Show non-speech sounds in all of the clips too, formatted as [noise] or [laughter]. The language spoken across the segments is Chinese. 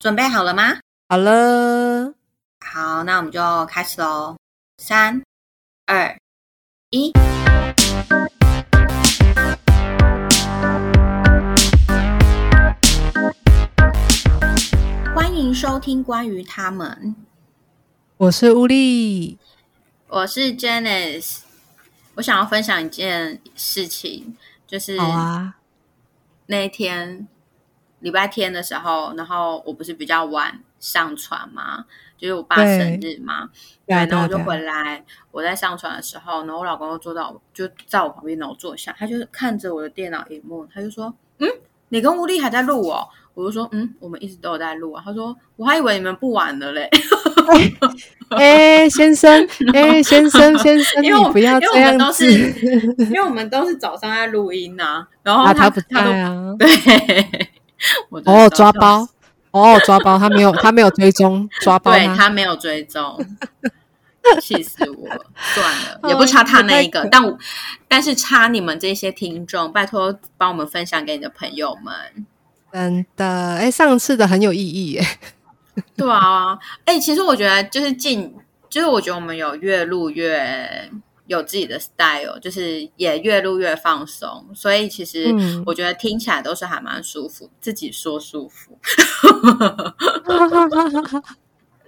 准备好了吗？好了，好，那我们就开始喽。三、二、一，欢迎收听关于他们。我是乌力，我是 Janice。我想要分享一件事情，就是那一天礼拜天的时候，然后我不是比较晚上传嘛？就是我爸生日嘛，对啊然后我就回来，我在上传的时候，然后我老公就坐到就在我旁边，然后坐下，他就看着我的电脑荧幕，他就说：“嗯，你跟吴丽还在录哦。”我就说：“嗯，我们一直都有在录啊。”他说：“我还以为你们不玩了嘞。[laughs] ”哎、先生，哎、先生，先生，因为我你不要这样都子是因为我们都是早上在录音呐、然后啊，他他都在啊，对，[laughs] 哦，抓包死，哦，抓包，他没有，他没有追踪抓包对？他没有追踪，[laughs] 气死我了！算了，哦也不差他那一，个但我但是差你们这些听众，拜托帮我们分享给你的朋友们。真的，哎、上次的很有意义耶，[laughs] 对啊，哎、其实我觉得就是近，就是我觉得我们有越录越有自己的 style，就是也越录越放松，所以其实嗯我觉得听起来都是还蛮舒服，自己说舒服。[laughs]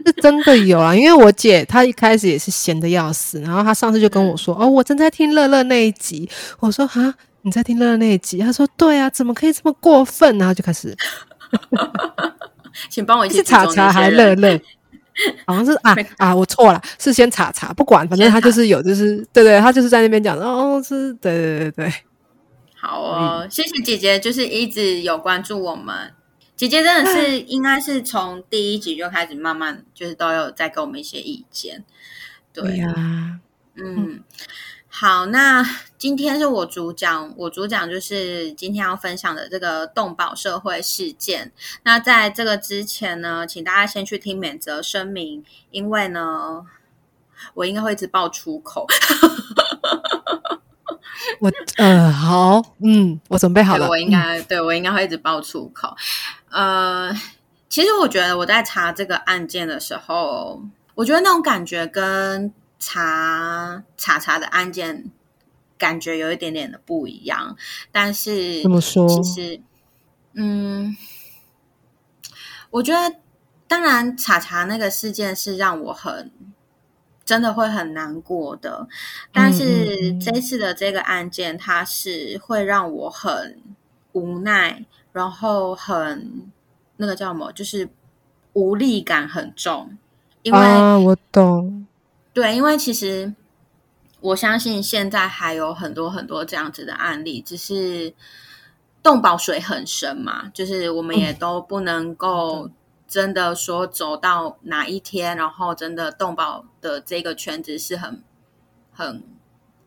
是真的有啊，因为我姐她一开始也是闲的要死，然后她上次就跟我说：“哦，我正在听乐乐那一集。”我说：“哈，你在听乐乐那一集？”她说：“对啊，怎么可以这么过分？”然后就开始 [laughs] 请帮我一起查查还乐乐，[laughs] 好像是啊啊，我错了，是先查查，不管，反正他就是有，就是对对，他就是在那边讲哦，是，对对对对，好哦，谢谢姐姐，就是一直有关注我们。姐姐真的是 [laughs] 应该是从第一集就开始慢慢就是都有在给我们一些意见。对，呀，嗯，好，那今天是我主讲，我主讲就是今天要分享的这个动保社会事件。那在这个之前呢，请大家先去听免责声明，因为呢，我应该会一直爆粗口。我呃好，嗯，我准备好了，我应该、对我应该会一直爆粗口。呃，其实我觉得我在查这个案件的时候，我觉得那种感觉跟查查查的案件感觉有一点点的不一样，但是怎么说其实，嗯，我觉得当然查查那个事件是让我很。真的会很难过的，但是这次的这个案件，它是会让我很无奈，然后很那个叫什么，就是无力感很重，因为、啊，我懂，对，因为其实我相信现在还有很多很多这样子的案例，只是动保水很深嘛，就是我们也都不能够真的说走到哪一天，然后真的动保的这个圈子是很很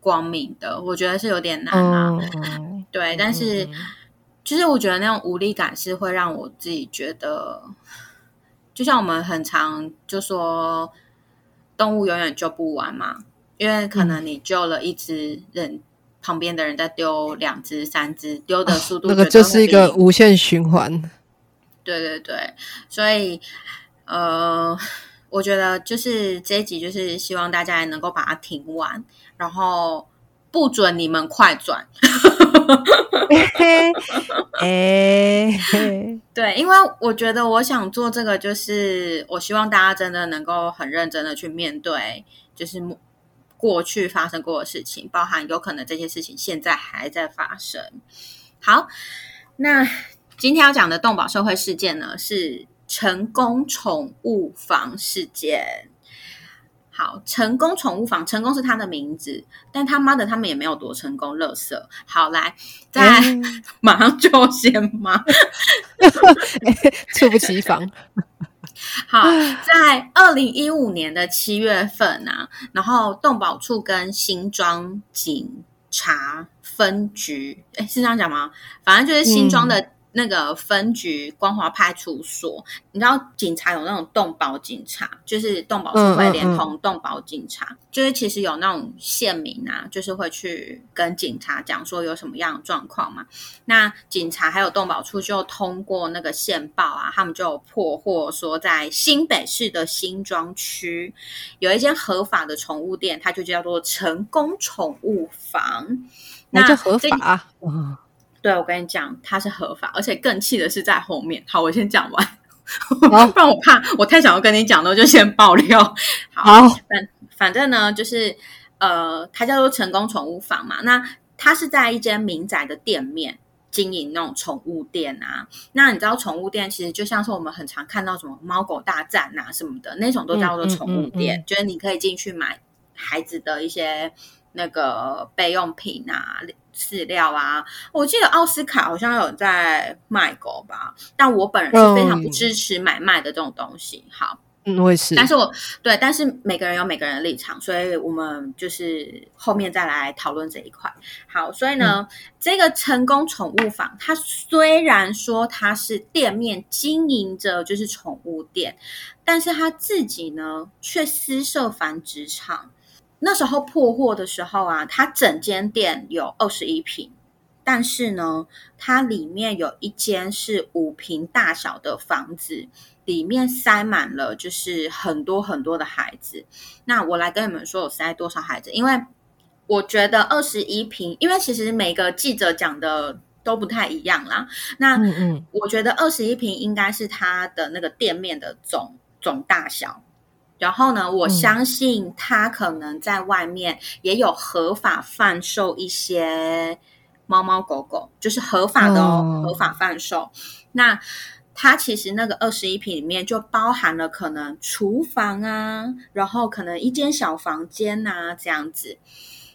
光明的，我觉得是有点难啊。[laughs] 嗯，对，但是嗯其实我觉得那种无力感是会让我自己觉得，就像我们很常就说动物永远救不完嘛，因为可能你救了一只人，旁边的人在丢两只、三只，丢的速度那个就是一个无限循环，对对对，所以呃，我觉得就是这一集就是希望大家也能够把它听完，然后不准你们快转。[laughs] [laughs] 哎，嘿对，因为我觉得我想做这个，就是我希望大家真的能够很认真的去面对，就是过去发生过的事情，包含有可能这些事情现在还在发生。好，那今天要讲的动保社会事件呢，是成功宠物房事件。好，成功宠物房，成功是他的名字，但他妈的他们也没有多成功，乐色。好，来，再、嗯 [laughs] 马上就先吗？[laughs] 猝不及防，好，在二零一五年的七月份啊，然后动保处跟新庄警察分局，哎，是这样讲吗？反正就是新庄的那个分局光华派出所，你知道警察有那种动保警察，就是动保处会连同动保警察，就是其实有那种县民啊，就是会去跟警察讲说有什么样的状况嘛。那警察还有动保处就通过那个线报啊，他们就破获说在新北市的新庄区有一间合法的宠物店，它就叫做成功宠物房。那就合法。对，我跟你讲，它是合法，而且更气的是在后面。好，我先讲完，不然我怕我太想要跟你讲了，就先爆料。好，反反正呢，就是呃，它叫做成功宠物房嘛。那它是在一间民宅的店面经营那种宠物店啊。那你知道，宠物店其实就像是我们很常看到什么猫狗大战啊什么的那种，都叫做宠物店，就是你可以进去买孩子的一些那个备用品啊。饲料啊，我记得奥斯卡好像有在卖狗吧，但我本人是非常不支持买卖的这种东西。好，嗯，我也是。但是我对，但是每个人有每个人的立场，所以我们就是后面再来讨论这一块。好，所以呢，这个成功宠物房，它虽然说它是店面经营着就是宠物店，但是它自己呢却私设繁殖场。那时候破获的时候啊，它整间店有二十一平，但是呢，它里面有一间是五平大小的房子，里面塞满了就是很多很多的孩子。那我来跟你们说，我塞多少孩子？因为我觉得二十一平，因为其实每个记者讲的都不太一样啦。那嗯嗯，我觉得二十一平应该是它的那个店面的总总大小。然后呢，我相信他可能在外面也有合法贩售一些猫猫狗狗，就是合法的哦，合法贩售。那他其实那个二十一平里面就包含了可能厨房啊，然后可能一间小房间啊这样子。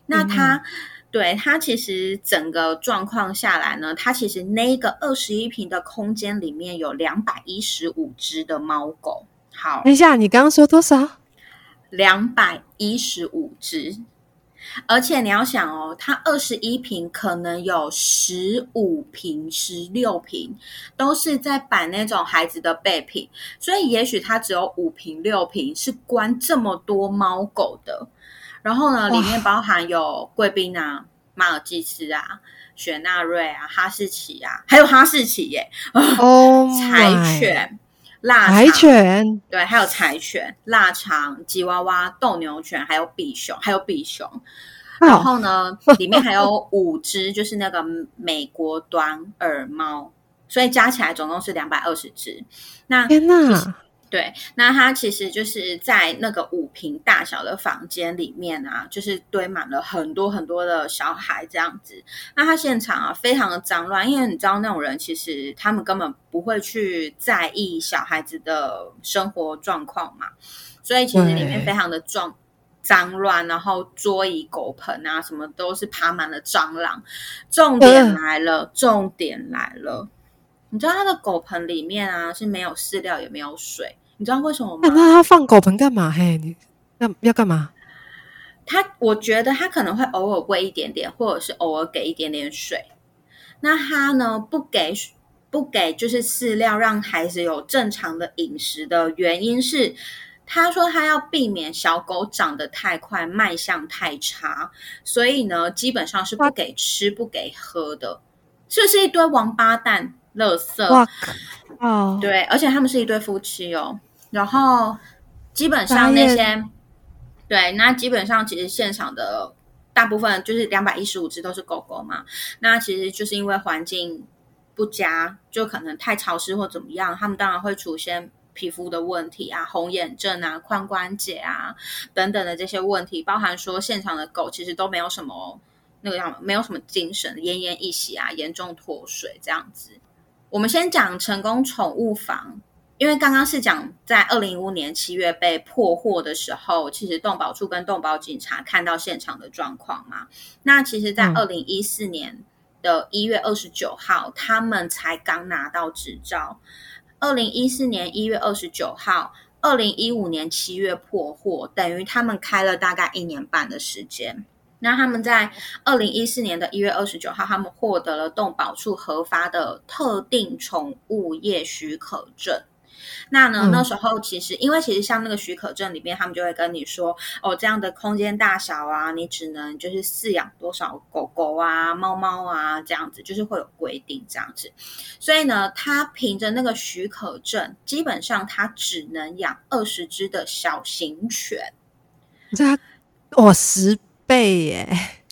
那他对他其实整个状况下来呢，他其实那个二十一平的空间里面有两百一十五只的猫狗。好，等一下，你刚刚说多少？两百一十五只，而且你要想哦，它二十一瓶可能有十五瓶、十六瓶都是在摆那种孩子的备品，所以也许它只有五瓶、六瓶是关这么多猫狗的。然后呢，里面包含有贵宾啊、马尔济斯啊、雪纳瑞啊、哈士奇啊，还有哈士奇耶，哦，柴犬。柴犬对，还有柴犬、腊肠、吉娃娃、斗牛犬，还有比熊，还有比熊。然后呢，[laughs] 里面还有五只，就是那个美国短耳猫，所以加起来总共是两百二十只。那天哪！对，那它其实就是在那个五平大小的房间里面啊，就是堆满了很多很多的小孩这样子。那它现场啊，非常的脏乱，因为你知道那种人其实他们根本不会去在意小孩子的生活状况嘛，所以其实里面非常的脏脏乱，然后桌椅狗盆啊什么都是爬满了蟑螂。重点来了，重点来了。你知道他的狗盆里面啊是没有饲料也没有水，你知道为什么吗？那他放狗盆干嘛？嘿，你要要干嘛？他我觉得他可能会偶尔喂一点点，或者是偶尔给一点点水。那他呢不给不给就是饲料，让孩子有正常的饮食的原因是，他说他要避免小狗长得太快，卖相太差，所以呢基本上是不给吃不给喝的，这是一堆王八蛋？乐色哇哦，对，而且他们是一对夫妻哦。然后基本上那些，对，那基本上其实现场的大部分就是两百一十五只都是狗狗嘛。那其实就是因为环境不佳，就可能太潮湿或怎么样，他们当然会出现皮肤的问题啊、红眼症啊、髋关节啊等等的这些问题。包含说现场的狗其实都没有什么那个样，没有什么精神，奄奄一息啊，严重脱水这样子。我们先讲成功宠物房，因为刚刚是讲在二零一五年七月被破获的时候，其实动保处跟动保警察看到现场的状况嘛。那其实，在二零一四年的一月二十九号，他们才刚拿到执照。二零一四年一月二十九号，二零一五年七月破获，等于他们开了大概一年半的时间。那他们在二零一四年的一月二十九号，他们获得了动保处核发的特定宠物业许可证。那呢？那时候其实，因为其实像那个许可证里面，他们就会跟你说，哦，这样的空间大小啊，你只能就是饲养多少狗狗啊、猫猫啊，这样子，就是会有规定这样子。所以呢，他凭着那个许可证，基本上他只能养二十只的小型犬。这哇，十倍耶！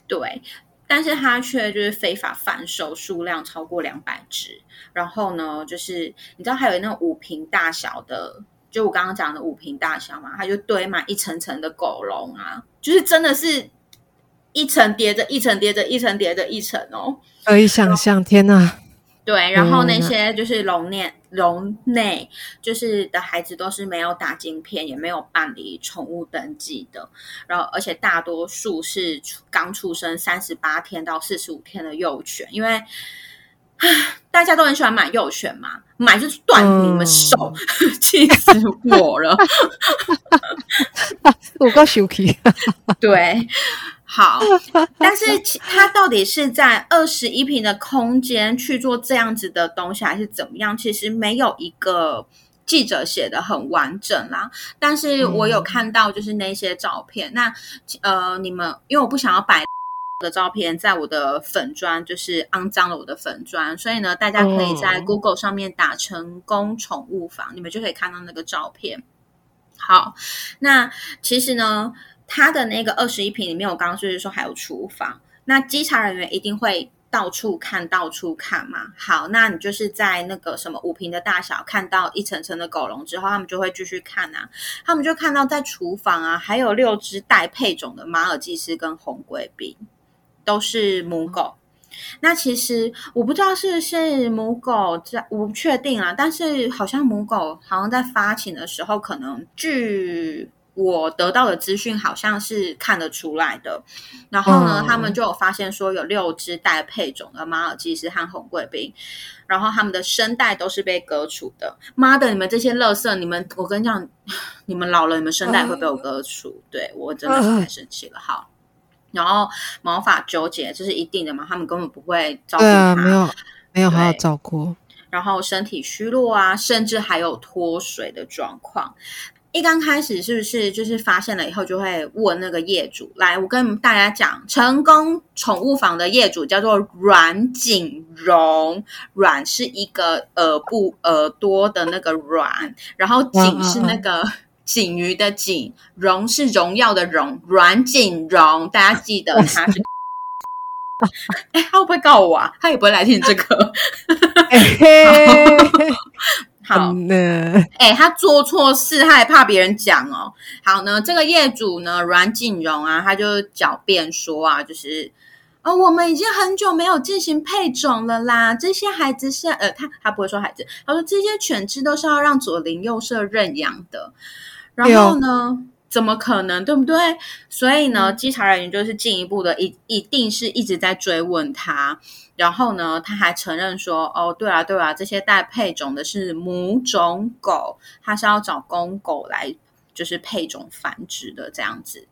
对。但是它却就是非法贩售，数量超过两百只。然后呢，就是你知道还有那种五瓶大小的，就我刚刚讲的五瓶大小嘛，它就堆满一层层的狗笼啊，就是真的是一层叠着一层叠着一层叠着一层哦，可以想象，天哪！对，然后那些就是笼内笼内就是的孩子都是没有打晶片，也没有办理宠物登记的，然后而且大多数是刚出生三十八天到四十五天的幼犬，因为大家都很喜欢买幼犬嘛，买就是断你们手，气死我了，[laughs] 我够羞气，[laughs] 对。好，[laughs] 但是它到底是在二十一平的空间去做这样子的东西，还是怎么样？其实没有一个记者写的很完整啦。但是我有看到，就是那些照片。那呃，你们因为我不想要摆的照片在我的粉砖，就是肮脏了我的粉砖，所以呢，大家可以在 Google 上面打“成功宠物房”，你们就可以看到那个照片。好，那其实呢。它的那个二十一平里面，我刚刚就是说还有厨房，那稽查人员一定会到处看到处看嘛。好，那你就是在那个什么五平的大小看到一层层的狗笼之后，他们就会继续看啊，他们就看到在厨房啊还有六只带配种的马尔济斯跟红贵宾，都是母狗。那其实我不知道是是母狗在，我不确定啊，但是好像母狗好像在发情的时候，可能据。我得到的资讯好像是看得出来的，然后呢，他们就有发现说有六只带配种的马尔济斯和红贵宾，然后他们的声带都是被割除的。妈的，你们这些垃圾！你们，我跟你讲，你们老了，你们声带会被我割除。对我真的是太生气了。好，然后毛发纠结这是一定的嘛？他们根本不会照顾它，没有没有好好照顾。然后身体虚弱啊，甚至还有脱水的状况。一刚开始是不是就是发现了以后就会问那个业主来？我跟大家讲，成功宠物房的业主叫做阮锦荣，阮是一个耳部耳朵的那个阮，然后锦是那个 [laughs] 锦鱼的锦，荣是荣耀的荣，阮锦荣，大家记得他是。[laughs] 哎，他会不会告我啊？他也不会来听这个。[laughs] 好呢，哎，他做错事，他还怕别人讲哦。好呢，这个业主呢，阮锦荣啊，他就狡辩说啊，就是哦，我们已经很久没有进行配种了啦。这些孩子是呃，他他不会说孩子，他说这些犬只都是要让左邻右舍认养的。然后呢，怎么可能，对不对？所以呢，稽查人员就是进一步的，一一定是一直在追问他。然后呢，他还承认说：“哦，对啊，对啊，这些带配种的是母种狗，他是要找公狗来就是配种繁殖的这样子。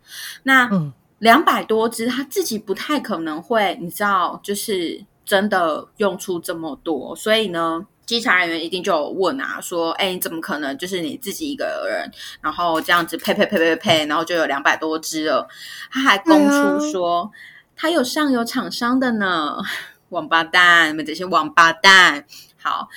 那两百多只，他自己不太可能会，你知道，就是真的用出这么多。所以呢，稽查人员一定就有问啊，说：哎，你怎么可能就是你自己一个人，然后这样子配配配配配，然后就有两百多只了？他还供出说，他有上游厂商的呢。”王八蛋！你们这些王八蛋！好，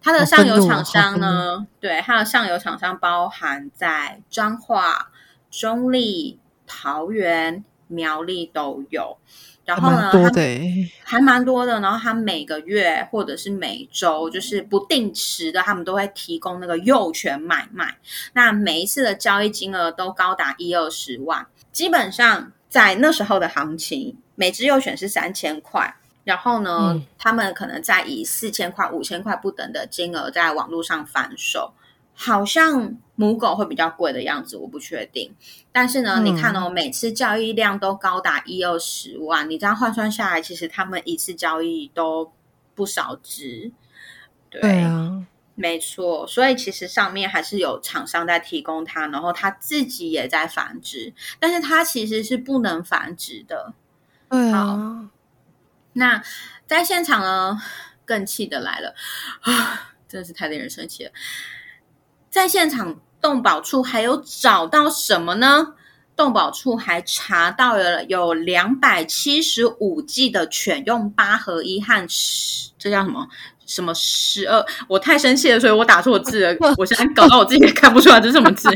它的上游厂商呢？对，它的上游厂商包含在彰化、中立、桃园、苗栗都有。然后呢，多的还蛮多的。然后它每个月或者是每周，就是不定时的，他们都会提供那个幼犬买卖。那每一次的交易金额都高达一二十万。基本上在那时候的行情，每只幼犬是三千块。然后呢，他们可能在以四千块、五千块不等的金额在网络上贩售，好像母狗会比较贵的样子，我不确定。但是呢，你看哦，每次交易量都高达一二十万，你这样换算下来，其实他们一次交易都不少值。对啊，没错，所以其实上面还是有厂商在提供它，然后它自己也在繁殖，但是它其实是不能繁殖的。对啊，那在现场呢，更气的来了啊！真的是太令人生气了。在现场，动保处还有找到什么呢？动保处还查到了有两百七十五剂的犬用八合一和十，这叫什么？什么十二？我太生气了，所以我打错字了。[laughs] 我现在搞到我自己也看不出来这是什么字。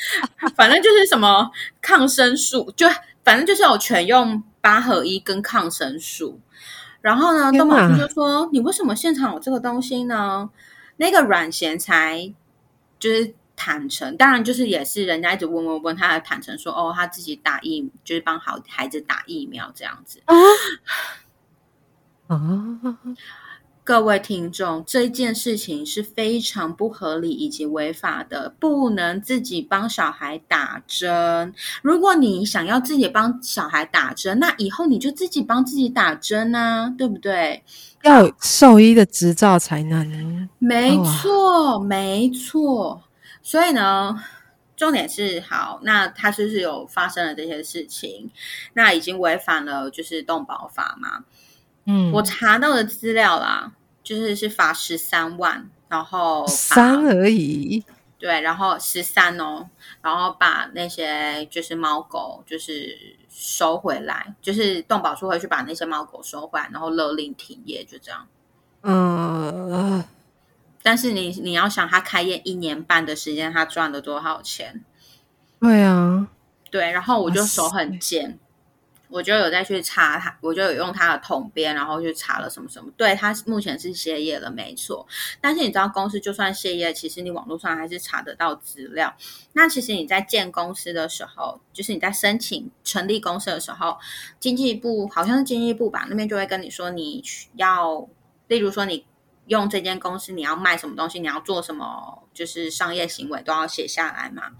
[laughs] 反正就是什么抗生素，就反正就是有犬用八合一跟抗生素。然后呢，动保处就说：“你为什么现场有这个东西呢？”那个阮贤才就是坦诚，当然就是也是人家一直问问问，他还坦诚说：“哦，他自己打疫，就是帮好孩子打疫苗这样子。”啊。[laughs] 各位听众，这件事情是非常不合理以及违法的，不能自己帮小孩打针。如果你想要自己帮小孩打针，那以后你就自己帮自己打针啊，对不对？要有兽医的执照才能。没错，没错。所以呢，重点是好，那他是不是有发生了这些事情？那已经违反了就是动保法嘛？嗯，我查到的资料啦。就是是罚十三万，然后三而已。对，然后十三哦，然后把那些就是猫狗就是收回来，就是动保处会去把那些猫狗收回来，然后勒令停业，就这样。嗯，但是你你要想，他开业一年半的时间，他赚了多少钱？对啊，对，然后我就手很贱。我就有再去查他，我就有用他的统编，然后去查了什么什么。对他目前是歇业了，没错。但是你知道，公司就算歇业，其实你网络上还是查得到资料。那其实你在建公司的时候，就是你在申请成立公司的时候，经济部好像是经济部吧，那边就会跟你说，你要，例如说你用这间公司，你要卖什么东西，你要做什么，就是商业行为都要写下来嘛。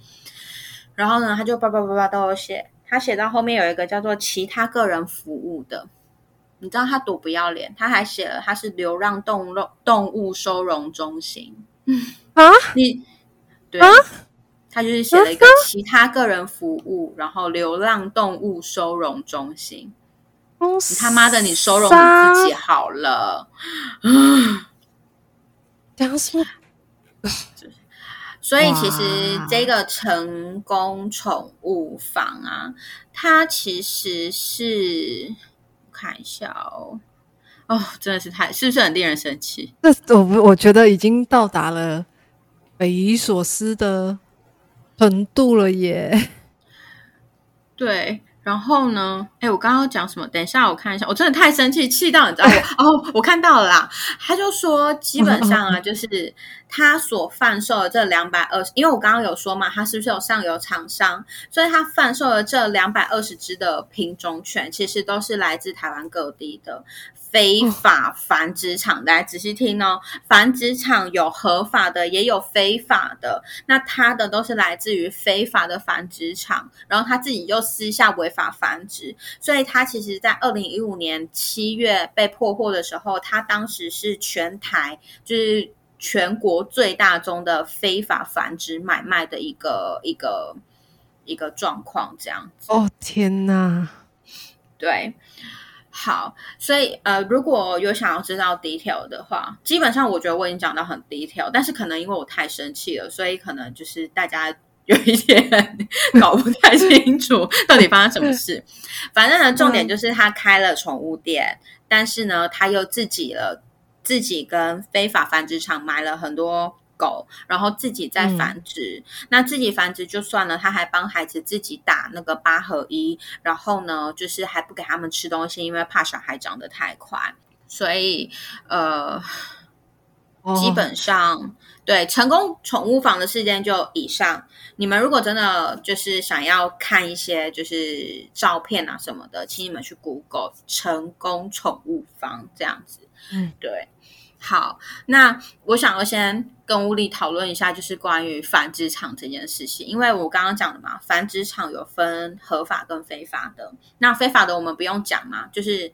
然后呢，他就叭叭叭叭都有写。他写到后面有一个叫做其他个人服务的，你知道他多不要脸？他还写了他是流浪动物动物收容中心。啊，[laughs] 你对，他就是写了一个其他个人服务，然后流浪动物收容中心。你他妈的，你收容你自己好了。讲什么？[laughs] 所以其实这个成功宠物房啊，它其实是看一下哦，哦，真的是太是不是很令人生气？这我我觉得已经到达了匪夷所思的程度了耶。[laughs] 对。然后呢？哎，我刚刚讲什么？等一下，我看一下。我真的太生气，气到你知道我 [laughs] 哦，我看到了啦。他就说，基本上啊，就是他所贩售的这两百二十，因为我刚刚有说嘛，他是不是有上游厂商？所以他贩售的这两百二十只的品种犬，其实都是来自台湾各地的。非法繁殖场，大家仔细听哦。繁殖场有合法的，也有非法的。那他的都是来自于非法的繁殖场，然后他自己又私下违法繁殖。所以他其实，在二零一五年七月被破获的时候，他当时是全台就是全国最大宗的非法繁殖买卖的一个一个一个状况，这样子。哦天哪！对。好，所以呃，如果有想要知道 detail 的话，基本上我觉得我已经讲到很 detail，但是可能因为我太生气了，所以可能就是大家 [laughs] 有一点 [laughs] 搞不太清楚到底发生什么事。反正呢，重点就是他开了宠物店，但是呢，他又自己了自己跟非法繁殖场买了很多。狗，然后自己在繁殖，那自己繁殖就算了，他还帮孩子自己打那个八合一，然后呢，就是还不给他们吃东西，因为怕小孩长得太快，所以呃，基本上对成功宠物房的事件就以上。你们如果真的就是想要看一些就是照片啊什么的，请你们去 Google 成功宠物房这样子。嗯，对。好，那我想要先跟屋里讨论一下，就是关于繁殖场这件事情。因为我刚刚讲的嘛，繁殖场有分合法跟非法的。那非法的我们不用讲嘛，就是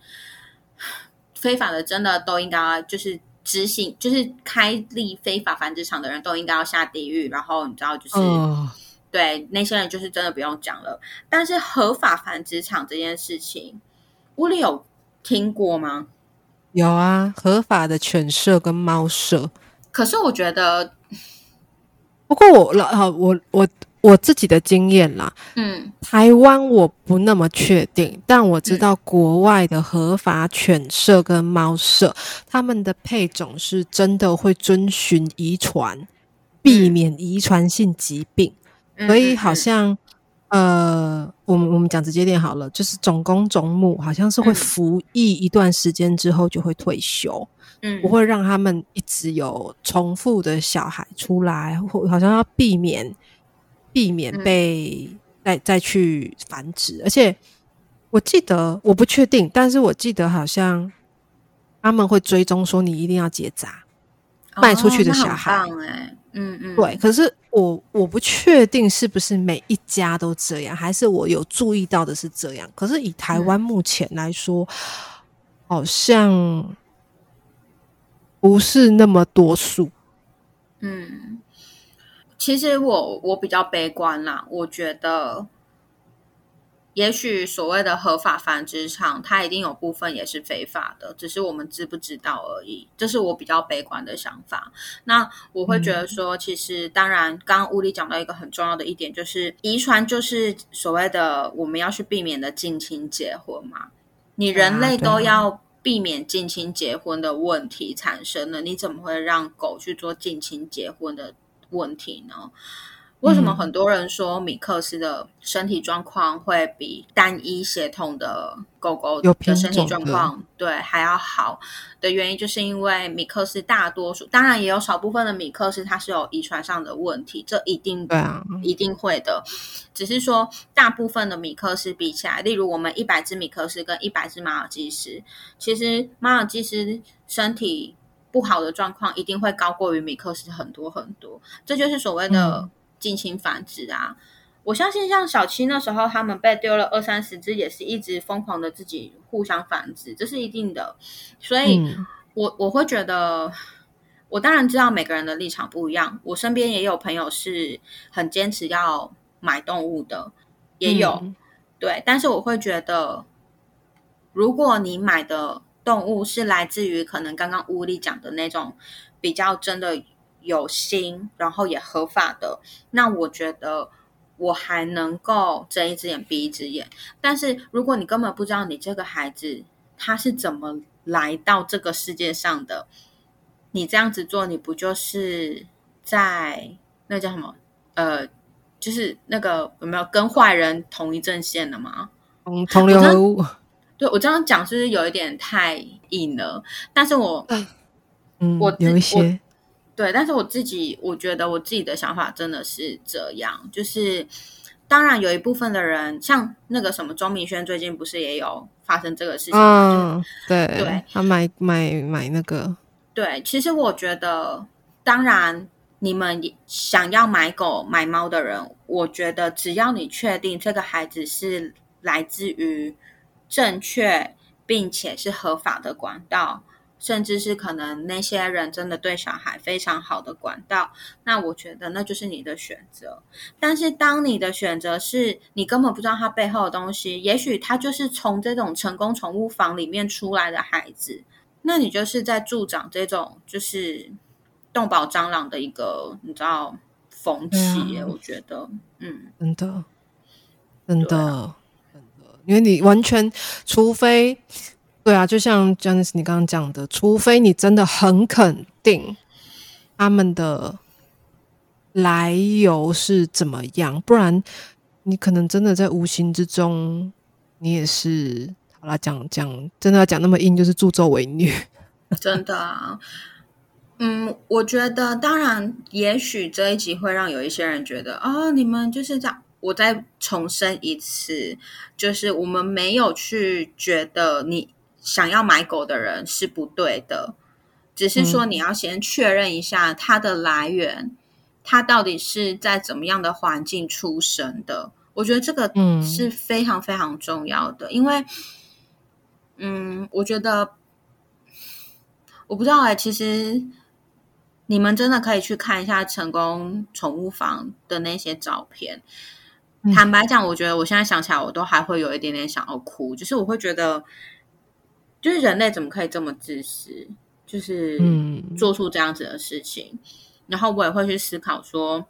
非法的真的都应该就是执行就是开立非法繁殖场的人都应该要下地狱，然后你知道就是。对那些人就是真的不用讲了，但是合法繁殖场这件事情，屋里有听过吗？有啊，合法的犬舍跟猫舍。可是我觉得，不过我老我我我自己的经验啦，嗯，台湾我不那么确定，但我知道国外的合法犬舍跟猫舍，他们的配种是真的会遵循遗传，避免遗传性疾病。所以好像，呃，我们我们讲直接点好了，就是种公种母好像是会服役一段时间之后就会退休，嗯，不会让他们一直有重复的小孩出来，或好像要避免避免被再再去繁殖。而且我记得我不确定，但是我记得好像他们会追踪说你一定要结扎，卖出去的小孩，哎，嗯嗯，对，可是。我我不确定是不是每一家都这样，还是我有注意到的是这样。可是以台湾目前来说，好像不是那么多数。嗯，其实我我比较悲观啦，我觉得。也许所谓的合法繁殖场，它一定有部分也是非法的，只是我们知不知道而已。这是我比较悲观的想法。那我会觉得说，其实当然，刚刚屋里讲到一个很重要的一点，就是遗传就是所谓的我们要去避免的近亲结婚嘛。你人类都要避免近亲结婚的问题产生了，你怎么会让狗去做近亲结婚的问题呢？为什么很多人说米克斯的身体状况会比单一血统的狗狗的身体状况对还要好的原因，就是因为米克斯大多数，当然也有少部分的米克斯它是有遗传上的问题，这一定对啊，一定会的。只是说大部分的米克斯比起来，例如我们一百只米克斯跟一百只马尔济斯，其实马尔济斯身体不好的状况一定会高过于米克斯很多很多，这就是所谓的。进行繁殖啊！我相信像小七那时候，他们被丢了二三十只，也是一直疯狂的自己互相繁殖，这是一定的。所以，我我会觉得，我当然知道每个人的立场不一样。我身边也有朋友是很坚持要买动物的，也有对。但是我会觉得，如果你买的动物是来自于可能刚刚屋里讲的那种比较真的。有心，然后也合法的，那我觉得我还能够睁一只眼闭一只眼。但是如果你根本不知道你这个孩子他是怎么来到这个世界上的，你这样子做，你不就是在那叫什么？呃，就是那个有没有跟坏人同一阵线的吗？同同流合污。对我这样讲是不是有一点太硬了？但是我嗯，我有一些。对，但是我自己我觉得我自己的想法真的是这样，就是当然有一部分的人，像那个什么钟明轩，最近不是也有发生这个事情？嗯，对，对，他买买买那个。对，其实我觉得，当然你们想要买狗买猫的人，我觉得只要你确定这个孩子是来自于正确并且是合法的管道。甚至是可能那些人真的对小孩非常好的管道，那我觉得那就是你的选择。但是当你的选择是你根本不知道他背后的东西，也许他就是从这种成功宠物房里面出来的孩子，那你就是在助长这种就是动保蟑螂的一个你知道风气。我觉得，嗯，真的，真的，真的，因为你完全除非。对啊，就像 Janice 你刚刚讲的，除非你真的很肯定他们的来由是怎么样，不然你可能真的在无形之中，你也是好了讲讲，真的要讲那么硬，就是助纣为虐。真的啊，[laughs] 嗯，我觉得当然，也许这一集会让有一些人觉得，哦，你们就是这样。我再重申一次，就是我们没有去觉得你。想要买狗的人是不对的，只是说你要先确认一下它的来源，它到底是在怎么样的环境出生的。我觉得这个是非常非常重要的，因为，嗯，我觉得我不知道哎、其实你们真的可以去看一下成功宠物房的那些照片。嗯坦白讲，我觉得我现在想起来，我都还会有一点点想要哭，就是我会觉得，就是人类怎么可以这么自私，就是嗯做出这样子的事情。然后我也会去思考说，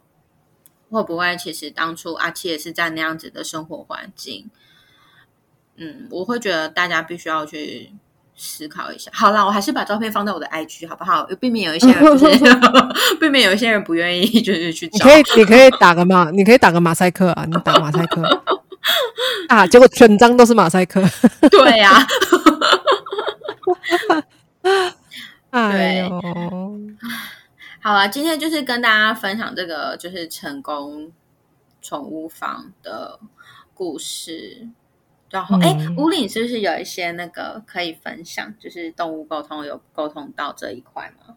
会不会其实当初阿七也是在那样子的生活环境。嗯，我会觉得大家必须要去思考一下。好啦，我还是把照片放在我的 IG 好不好？避免有一些人 [laughs] 避免有一些人不愿意就是去找。你可以，你可以打个马，你可以打个马赛克啊，你打马赛克 [laughs] 啊，结果全张都是马赛克，对呀、[laughs] 哎呦，[laughs] 好了，今天就是跟大家分享这个就是成功宠物房的故事。然后，哎、嗯吴岭是不是有一些那个可以分享？就是动物沟通有沟通到这一块吗？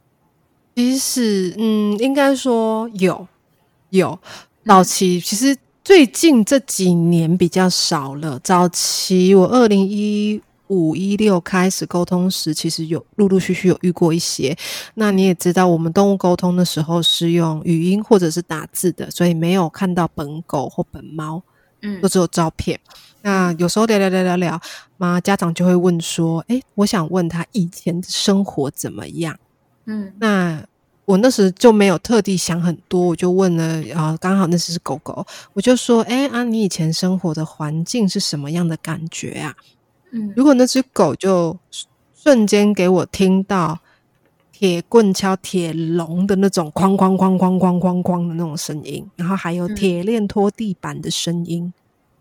其实，嗯，应该说有有早期，其实最近这几年比较少了。早期我二零一五一六开始沟通时，其实有陆陆续续有遇过一些。那你也知道，我们动物沟通的时候是用语音或者是打字的，所以没有看到本狗或本猫。嗯都只有照片。那有时候聊聊聊聊聊，妈家长就会问说：“诶，我想问他以前的生活怎么样嗯？”那我那时就没有特地想很多，我就问了啊，刚好那只是狗狗，我就说：“诶，啊，你以前生活的环境是什么样的感觉啊？”嗯。如果那只狗就瞬间给我听到铁棍敲铁笼的那种哐哐哐哐哐哐哐的那种声音，然后还有嗯。铁链拖地板的声音，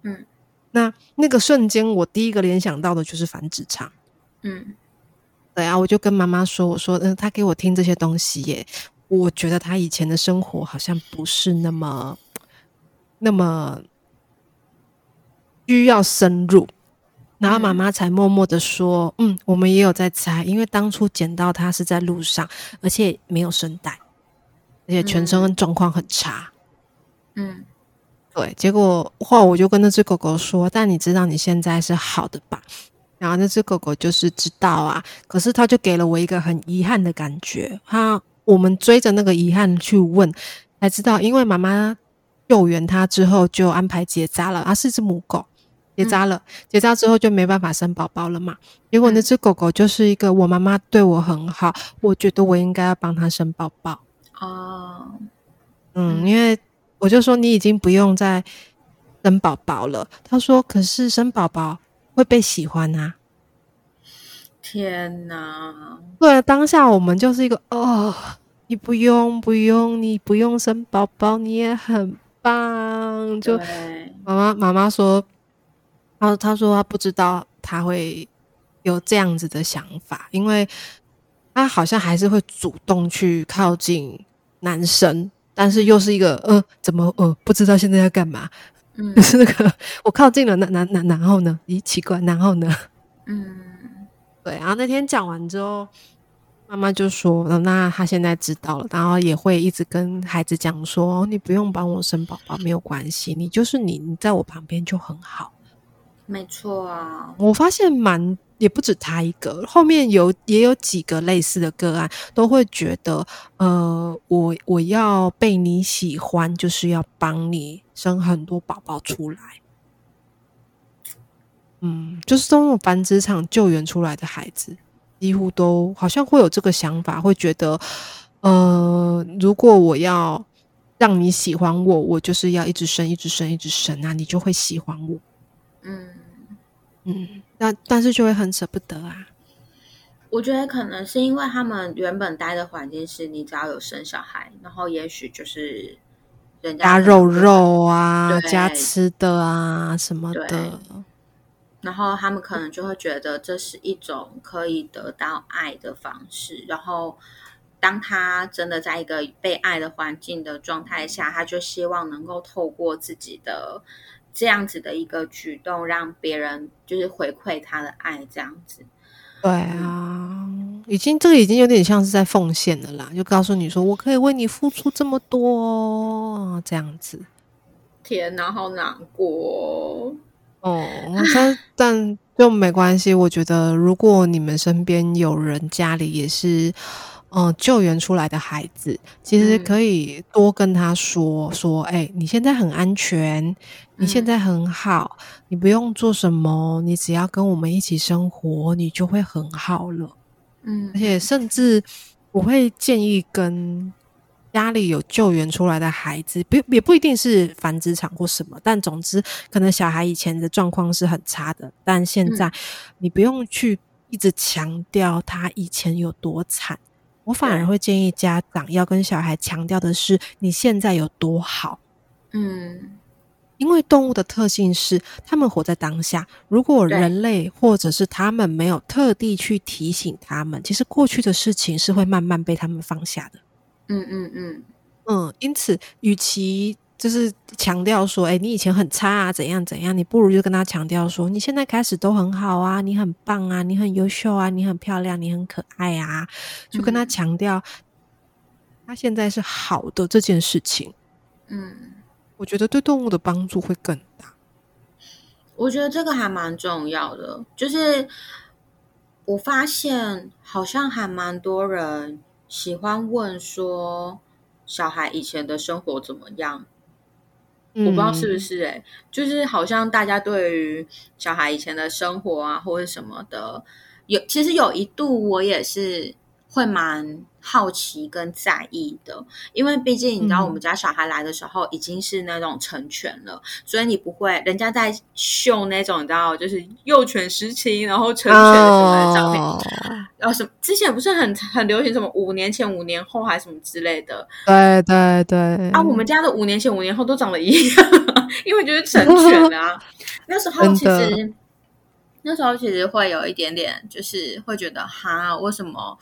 嗯。那那个瞬间，我第一个联想到的就是繁殖场。嗯。对啊，我就跟妈妈说：“我说，嗯、他给我听这些东西耶，我觉得他以前的生活好像不是那么那么需要深入。”然后妈妈才默默的说：“嗯，我们也有在猜，因为当初捡到它是在路上，而且没有声带，而且全身状况很差。嗯对，结果后来我就跟那只狗狗说：“但你知道你现在是好的吧？”然后那只狗狗就是知道啊，可是它就给了我一个很遗憾的感觉。它我们追着那个遗憾去问，才知道，因为妈妈救援它之后就安排结扎了，它是只母狗，结扎了，结扎之后就没办法生宝宝了嘛。结果那只狗狗就是一个我妈妈对我很好，我觉得我应该要帮它生宝宝。哦嗯，因为我就说你已经不用再生宝宝了。他说，可是生宝宝会被喜欢啊。天哪！对啊，当下我们就是一个哦，你不用不用，你不用生宝宝，你也很棒。就对，妈妈妈妈说，他他说他不知道他会有这样子的想法，因为他好像还是会主动去靠近男生，但是又是一个呃，怎么呃不知道现在要干嘛，嗯 [laughs] 就是那个我靠近了，那那那然后呢？咦，奇怪，然后呢？嗯 [laughs] 对，然后那天讲完之后，妈妈就说：“呃那他现在知道了，然后也会一直跟孩子讲说，哦你不用帮我生宝宝，没有关系，你就是你，你在我旁边就很好。”没错啊，我发现蛮也不止他一个，后面有也有几个类似的个案，都会觉得，呃，我我要被你喜欢，就是要帮你生很多宝宝出来。嗯，就是从那种繁殖场救援出来的孩子，几乎都好像会有这个想法，会觉得，呃，如果我要让你喜欢我，我就是要一直生，一直生，一直生啊，你就会喜欢我。嗯。嗯，但但是就会很舍不得啊。我觉得可能是因为他们原本待的环境是你只要有生小孩，然后也许就是人家加肉肉啊，对加吃的啊什么的。然后他们可能就会觉得这是一种可以得到爱的方式。然后当他真的在一个被爱的环境的状态下，他就希望能够透过自己的这样子的一个举动，让别人就是回馈他的爱，这样子。对啊，已经这个已经有点像是在奉献了啦，就告诉你说我可以为你付出这么多哦，这样子。天哪，好难过。哦，但但就没关系。我觉得，如果你们身边有人家里也是，嗯，救援出来的孩子，其实可以多跟他说说，哎，你现在很安全，你现在很好，你不用做什么，你只要跟我们一起生活，你就会很好了。嗯，而且甚至我会建议跟。家里有救援出来的孩子，不也不一定是繁殖场或什么，但总之，可能小孩以前的状况是很差的，但现在你不用去一直强调他以前有多惨，我反而会建议家长要跟小孩强调的是你现在有多好。嗯，因为动物的特性是他们活在当下，如果人类或者是他们没有特地去提醒他们，其实过去的事情是会慢慢被他们放下的。嗯嗯嗯嗯，因此，与其就是强调说，哎，你以前很差啊，怎样怎样，你不如就跟他强调说，你现在开始都很好啊，你很棒啊，你很优秀啊，你很漂亮，你很可爱啊，就跟他强调他现在是好的这件事情。嗯，我觉得对动物的帮助会更大。我觉得这个还蛮重要的，就是我发现好像还蛮多人。喜欢问说小孩以前的生活怎么样？我不知道是不是哎，就是好像大家对于小孩以前的生活啊，或者什么的，有其实有一度我也是会蛮。好奇跟在意的，因为毕竟你知道，我们家小孩来的时候已经是那种成犬了，所以你不会人家在秀那种你知道，就是幼犬时期，然后成犬什么的照片，然后什么之前不是很很流行什么五年前、五年后还是什么之类的，对对对啊，我们家的五年前、五年后都长得一样，[laughs] 因为就是成犬啊。[laughs] 那时候其实那时候其实会有一点点，就是会觉得哈，为什么？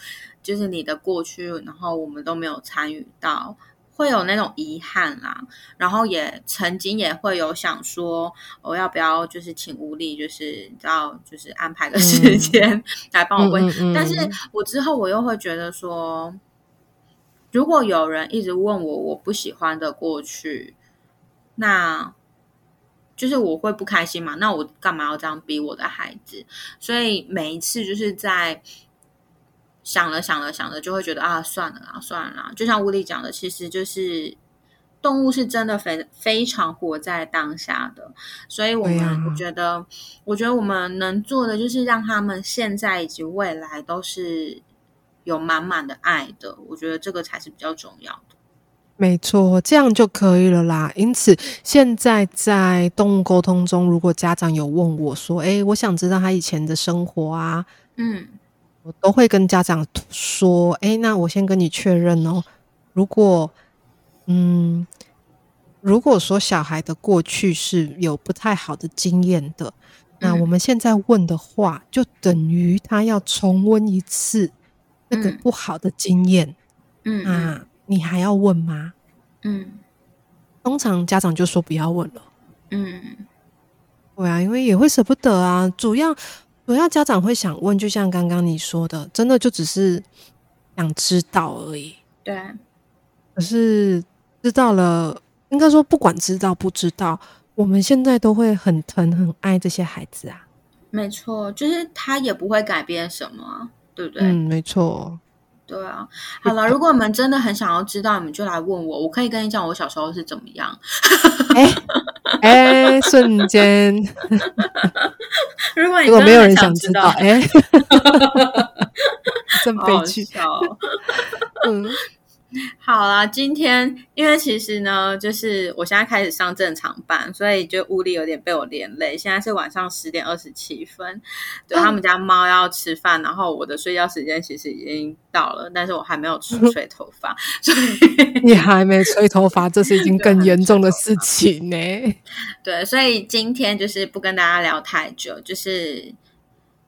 就是你的过去，然后我们都没有参与到，会有那种遗憾啦。然后也曾经也会有想说，我要不要就是请吴力，就是知道，就是安排个 [laughs] 时间来帮我问。但是我之后我又会觉得说，如果有人一直问我我不喜欢的过去，那就是我会不开心嘛？那我干嘛要这样逼我的孩子？所以每一次就是在。想了想了想了，就会觉得啊，算了啦，算了啦。就像物理讲的，其实就是动物是真的非非常活在当下的，所以我们我觉得，我觉得我们能做的就是让他们现在以及未来都是有满满的爱的。我觉得这个才是比较重要的。没错，这样就可以了啦。因此，现在在动物沟通中，如果家长有问我说：“哎，我想知道他以前的生活啊。”嗯。我都会跟家长说，哎，那我先跟你确认哦。如果，嗯，如果说小孩的过去是有不太好的经验的，那我们现在问的话，就等于他要重温一次那个不好的经验。嗯，啊，你还要问吗？嗯，通常家长就说不要问了。嗯，对啊，因为也会舍不得啊，主要。主要家长会想问，就像刚刚你说的，真的就只是想知道而已。对，可是知道了，应该说不管知道不知道，我们现在都会很疼很爱这些孩子啊。没错，就是他也不会改变什么，对不对？嗯，没错。对啊，好了，如果你们真的很想要知道，你们就来问我，我可以跟你讲我小时候是怎么样。[laughs] 哎哎，瞬间，[laughs] 如果如果没有人想知道，哎，[laughs] 真悲剧。嗯。[laughs] 好啦，今天因为其实呢，就是我现在开始上正常班，所以就屋里有点被我连累。现在是晚上十点二十七分，对他们家猫要吃饭，然后我的睡觉时间其实已经到了，但是我还没有吹头发，所以 [laughs] 你还没吹头发，[laughs] 这是已经更严重的事情呢。对，所以今天就是不跟大家聊太久，就是。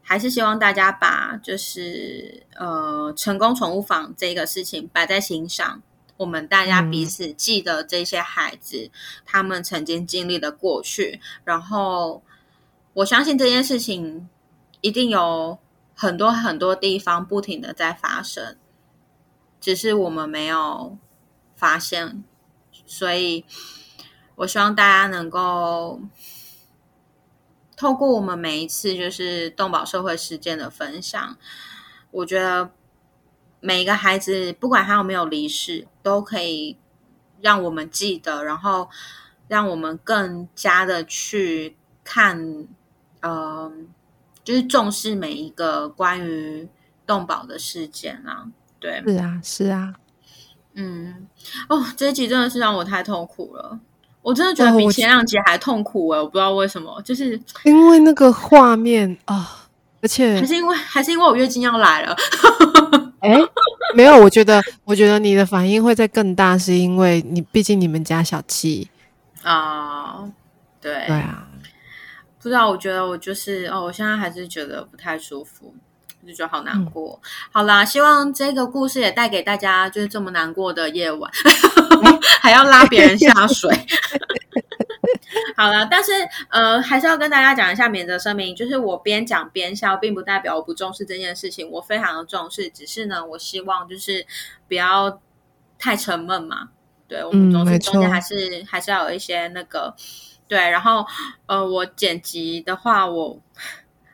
还是希望大家把就是呃成功宠物房这个事情摆在心上，我们大家彼此记得这些孩子他们曾经经历的过去，然后我相信这件事情一定有很多很多地方不停的在发生，只是我们没有发现，所以我希望大家能够。透过我们每一次就是动保社会事件的分享，我觉得每一个孩子不管他有没有离世，都可以让我们记得，然后让我们更加的去看，呃，就是重视每一个关于动保的事件啊。对，是啊，是啊，嗯，哦，这一集真的是让我太痛苦了。我真的觉得比前两集还痛苦哎！我不知道为什么，就是因为那个画面啊，而且还是因为还是因为我月经要来了。[laughs] 哎，没有，我觉得我觉得你的反应会在更大，是因为你毕竟你们家小气啊。对对啊，不知道，我觉得我就是哦，我现在还是觉得不太舒服。就觉得好难过。好啦，希望这个故事也带给大家，就是这么难过的夜晚，[laughs] 还要拉别人下水。[laughs] 好了，但是呃，还是要跟大家讲一下免责声明，就是我边讲边笑，并不代表我不重视这件事情，我非常的重视。只是呢，我希望就是不要太沉闷嘛。对我们总是中间还是还是要有一些那个对。然后呃，我剪辑的话，我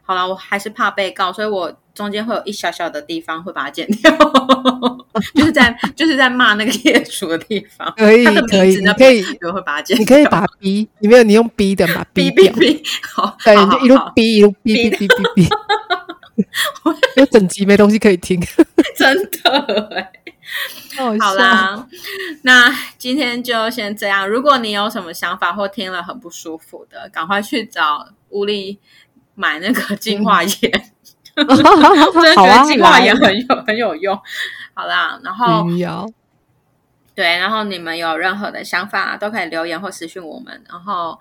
好了，我还是怕被告，所以我。中间会有一小小的地方会把它剪掉，就是在就是在骂那个业主的地方。可以可以，你可以会把它剪，你可以把 B，你没有你用 B 的嘛 B B B，好，对，就一路 B 一路 B B B B B，有整集没东西可以听，[laughs] 真的。好啦，那今天就先这样。如果你有什么想法或听了很不舒服的，赶快去找屋里买那个净化液。[laughs] 真的觉得净化也很有很有用。好啦，然后对，然后你们有任何的想法都可以留言或私讯我们，然后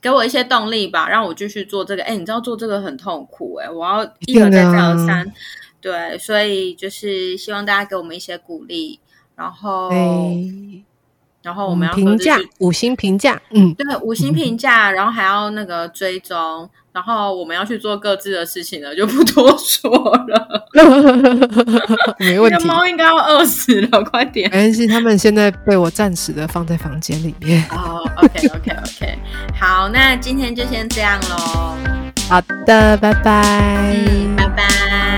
给我一些动力吧，让我继续做这个。哎，你知道做这个很痛苦哎，我要一而再再而三。对，所以就是希望大家给我们一些鼓励，然后。然后我们要评价五星评价，嗯，对，五星评价，然后还要那个追踪，然后我们要去做各自的事情了，就不多说了。[laughs] 没问题，猫应该要饿死了，快点。没关系，他们现在被我暂时的放在房间里面。哦，OK，OK，OK，好，那今天就先这样喽。好的，拜拜，嗯拜拜。